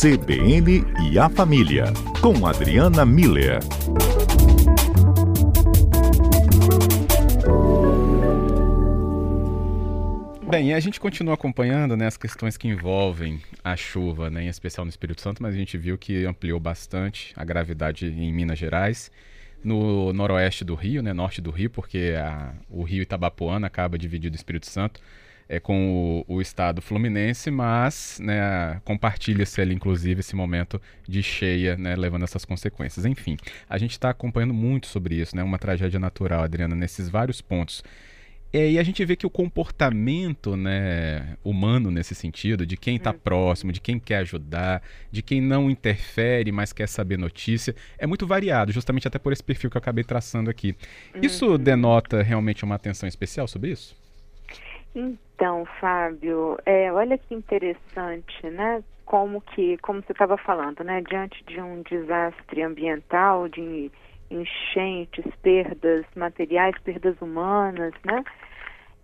CBN e a Família, com Adriana Miller. Bem, a gente continua acompanhando né, as questões que envolvem a chuva, né, em especial no Espírito Santo, mas a gente viu que ampliou bastante a gravidade em Minas Gerais, no noroeste do Rio, né, norte do Rio, porque a, o rio Itabapoana acaba dividido o Espírito Santo é, com o, o, estado fluminense, mas né, compartilha-se ali, inclusive, esse momento de cheia, né, levando essas consequências. Enfim, a gente está acompanhando muito sobre isso, né, uma tragédia natural, Adriana, nesses vários pontos. É, e a gente vê que o comportamento né, humano nesse sentido, de quem está hum. próximo, de quem quer ajudar, de quem não interfere, mas quer saber notícia, é muito variado, justamente até por esse perfil que eu acabei traçando aqui. Isso uhum. denota realmente uma atenção especial sobre isso? Então, Fábio, é, olha que interessante, né? Como que, como você estava falando, né? Diante de um desastre ambiental, de enchentes, perdas materiais, perdas humanas, né?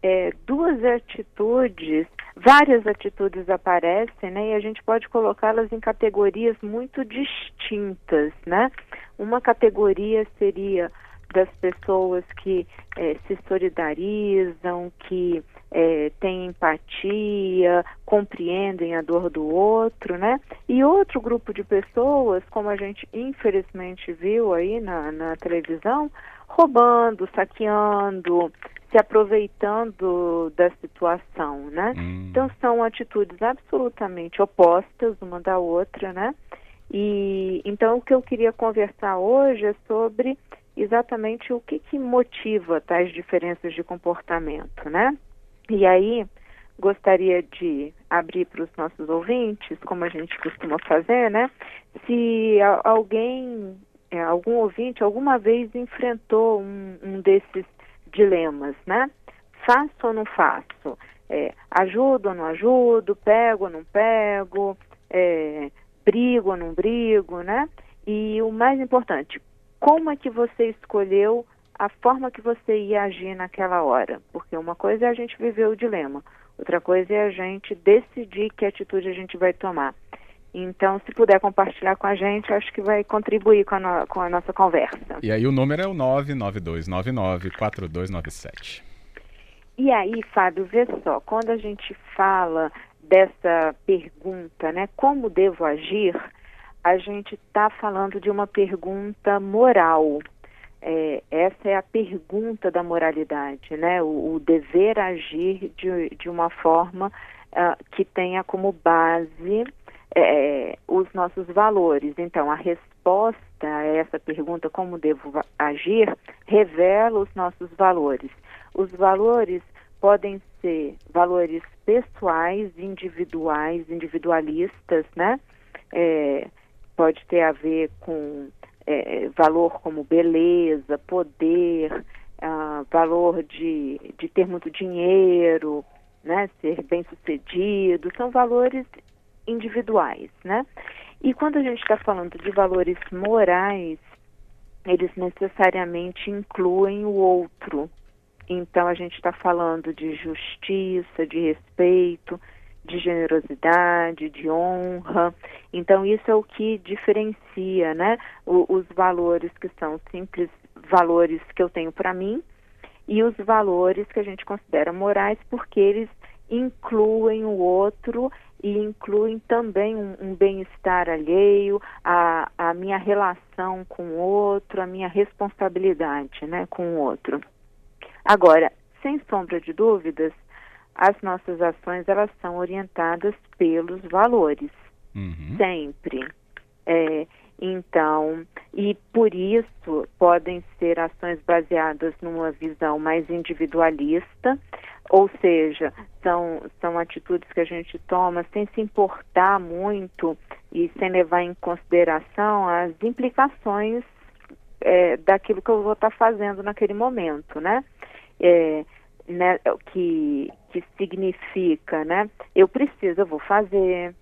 É, duas atitudes, várias atitudes aparecem, né? E a gente pode colocá-las em categorias muito distintas, né? Uma categoria seria das pessoas que é, se solidarizam, que é, têm empatia, compreendem a dor do outro, né? E outro grupo de pessoas, como a gente infelizmente viu aí na, na televisão, roubando, saqueando, se aproveitando da situação, né? Hum. Então são atitudes absolutamente opostas uma da outra, né? E então o que eu queria conversar hoje é sobre exatamente o que, que motiva tais diferenças de comportamento, né? E aí, gostaria de abrir para os nossos ouvintes, como a gente costuma fazer, né? Se alguém, é, algum ouvinte, alguma vez enfrentou um, um desses dilemas, né? Faço ou não faço? É, ajudo ou não ajudo? Pego ou não pego? É, brigo ou não brigo, né? E o mais importante, como é que você escolheu a forma que você ia agir naquela hora. Porque uma coisa é a gente viver o dilema, outra coisa é a gente decidir que atitude a gente vai tomar. Então, se puder compartilhar com a gente, acho que vai contribuir com a, no, com a nossa conversa. E aí o número é o 992994297. E aí, Fábio, vê só, quando a gente fala dessa pergunta, né, como devo agir, a gente está falando de uma pergunta moral, é, essa é a pergunta da moralidade, né? O, o dever agir de, de uma forma uh, que tenha como base é, os nossos valores. Então, a resposta a essa pergunta, como devo agir, revela os nossos valores. Os valores podem ser valores pessoais, individuais, individualistas, né? É, pode ter a ver com é, valor como beleza, poder, uh, valor de, de ter muito dinheiro, né, ser bem sucedido, são valores individuais, né? E quando a gente está falando de valores morais, eles necessariamente incluem o outro. Então a gente está falando de justiça, de respeito, de generosidade, de honra. Então isso é o que diferencia, né, o, os valores que são simples valores que eu tenho para mim e os valores que a gente considera morais, porque eles incluem o outro e incluem também um, um bem-estar alheio, a, a minha relação com o outro, a minha responsabilidade, né, com o outro. Agora, sem sombra de dúvidas, as nossas ações elas são orientadas pelos valores, uhum. sempre. É, então, e por isso podem ser ações baseadas numa visão mais individualista, ou seja, são, são atitudes que a gente toma sem se importar muito e sem levar em consideração as implicações é, daquilo que eu vou estar fazendo naquele momento, né? É, né, que, que significa, né? Eu preciso, eu vou fazer,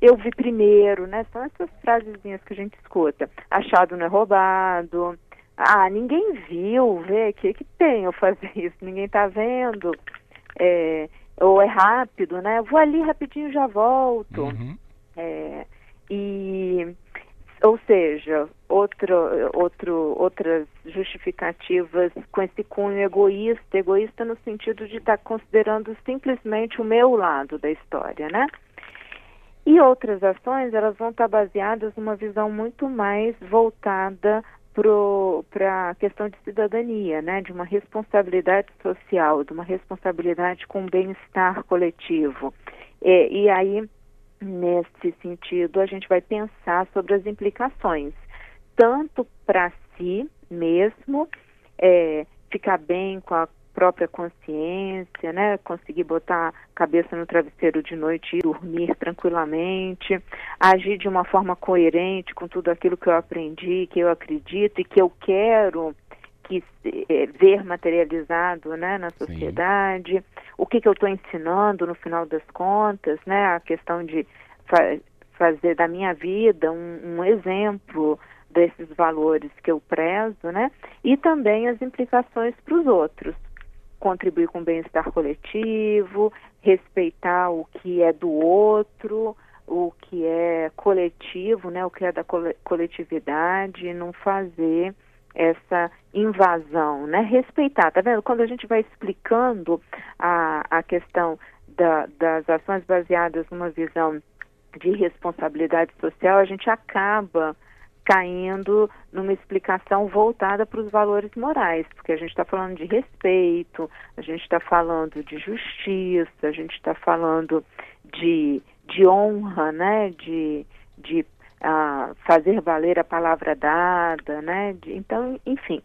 eu vi primeiro, né? São essas frasezinhas que a gente escuta. Achado não é roubado. Ah, ninguém viu, vê, que que tem eu fazer isso? Ninguém tá vendo. É, ou é rápido, né? Vou ali rapidinho já volto. Uhum. É, E, ou seja, outro, outro, outras justificativas com esse cunho egoísta, egoísta no sentido de estar tá considerando simplesmente o meu lado da história, né? E outras ações, elas vão estar baseadas numa visão muito mais voltada para a questão de cidadania, né, de uma responsabilidade social, de uma responsabilidade com o bem-estar coletivo. e aí, nesse sentido, a gente vai pensar sobre as implicações, tanto para si mesmo, é, ficar bem com a própria consciência, né? Conseguir botar a cabeça no travesseiro de noite e dormir tranquilamente, agir de uma forma coerente com tudo aquilo que eu aprendi, que eu acredito e que eu quero que é, ver materializado, né, na sociedade. Sim. O que que eu estou ensinando no final das contas, né? A questão de fa fazer da minha vida um, um exemplo desses valores que eu prezo, né? E também as implicações para os outros contribuir com o bem-estar coletivo, respeitar o que é do outro, o que é coletivo, né, o que é da coletividade, não fazer essa invasão, né? Respeitar, tá vendo? Quando a gente vai explicando a, a questão da, das ações baseadas numa visão de responsabilidade social, a gente acaba caindo numa explicação voltada para os valores morais, porque a gente está falando de respeito, a gente está falando de justiça, a gente está falando de, de honra, né? De, de uh, fazer valer a palavra dada, né? De, então, enfim.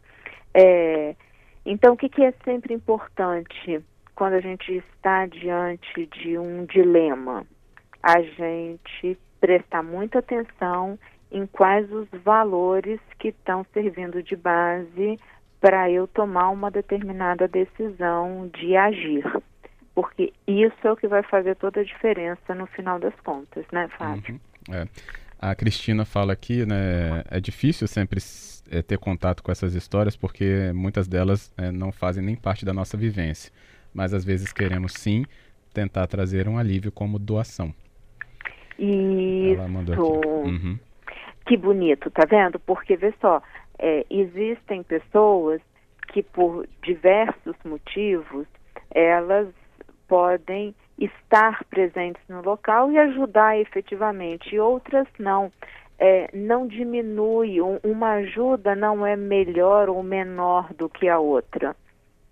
É, então, o que, que é sempre importante quando a gente está diante de um dilema? A gente prestar muita atenção em quais os valores que estão servindo de base para eu tomar uma determinada decisão de agir. Porque isso é o que vai fazer toda a diferença no final das contas, né, Fábio? Uhum, é. A Cristina fala aqui, né, é difícil sempre é, ter contato com essas histórias porque muitas delas é, não fazem nem parte da nossa vivência. Mas às vezes queremos sim tentar trazer um alívio como doação. Isso. Ela mandou aqui. Uhum. Que bonito, tá vendo? Porque, vê só, é, existem pessoas que, por diversos motivos, elas podem estar presentes no local e ajudar efetivamente, e outras não. É, não diminui, um, uma ajuda não é melhor ou menor do que a outra.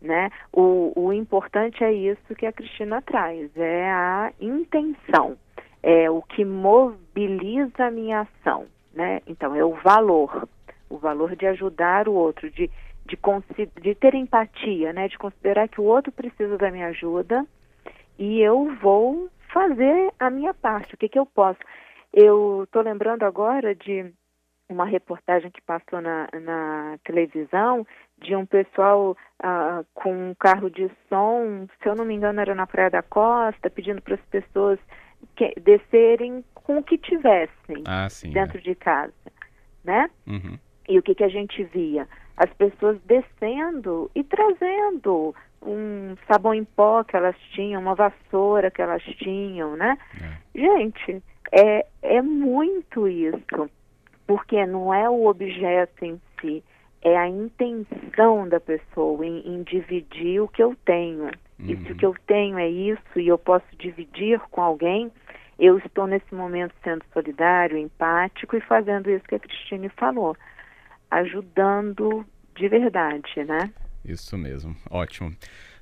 Né? O, o importante é isso que a Cristina traz, é a intenção, é o que mobiliza a minha ação né? Então é o valor, o valor de ajudar o outro, de, de, de ter empatia, né? De considerar que o outro precisa da minha ajuda e eu vou fazer a minha parte. O que, que eu posso? Eu estou lembrando agora de uma reportagem que passou na, na televisão de um pessoal uh, com um carro de som, se eu não me engano era na Praia da Costa, pedindo para as pessoas que, descerem com o que tivessem ah, sim, dentro é. de casa, né? Uhum. E o que, que a gente via? As pessoas descendo e trazendo um sabão em pó que elas tinham, uma vassoura que elas tinham, né? É. Gente, é, é muito isso, porque não é o objeto em si, é a intenção da pessoa em, em dividir o que eu tenho. Uhum. E se o uhum. que eu tenho é isso e eu posso dividir com alguém, eu estou nesse momento sendo solidário, empático e fazendo isso que a Cristine falou, ajudando de verdade, né? Isso mesmo, ótimo.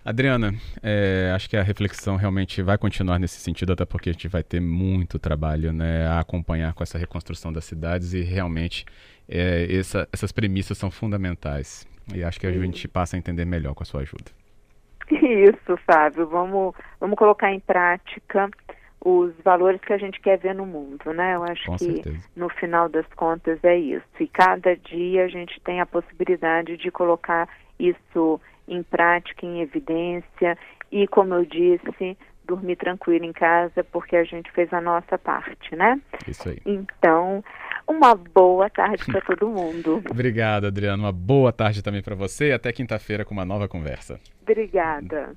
Adriana, é, acho que a reflexão realmente vai continuar nesse sentido, até porque a gente vai ter muito trabalho né, a acompanhar com essa reconstrução das cidades e realmente é, essa, essas premissas são fundamentais. E acho que a gente passa a entender melhor com a sua ajuda. Isso, Fábio. Vamos, vamos colocar em prática os valores que a gente quer ver no mundo, né? Eu acho Com que certeza. no final das contas é isso. E cada dia a gente tem a possibilidade de colocar isso em prática, em evidência e, como eu disse, dormir tranquilo em casa porque a gente fez a nossa parte, né? Isso aí. Então, uma boa tarde para todo mundo. Obrigado, Adriano. Uma boa tarde também para você e até quinta-feira com uma nova conversa. Obrigada.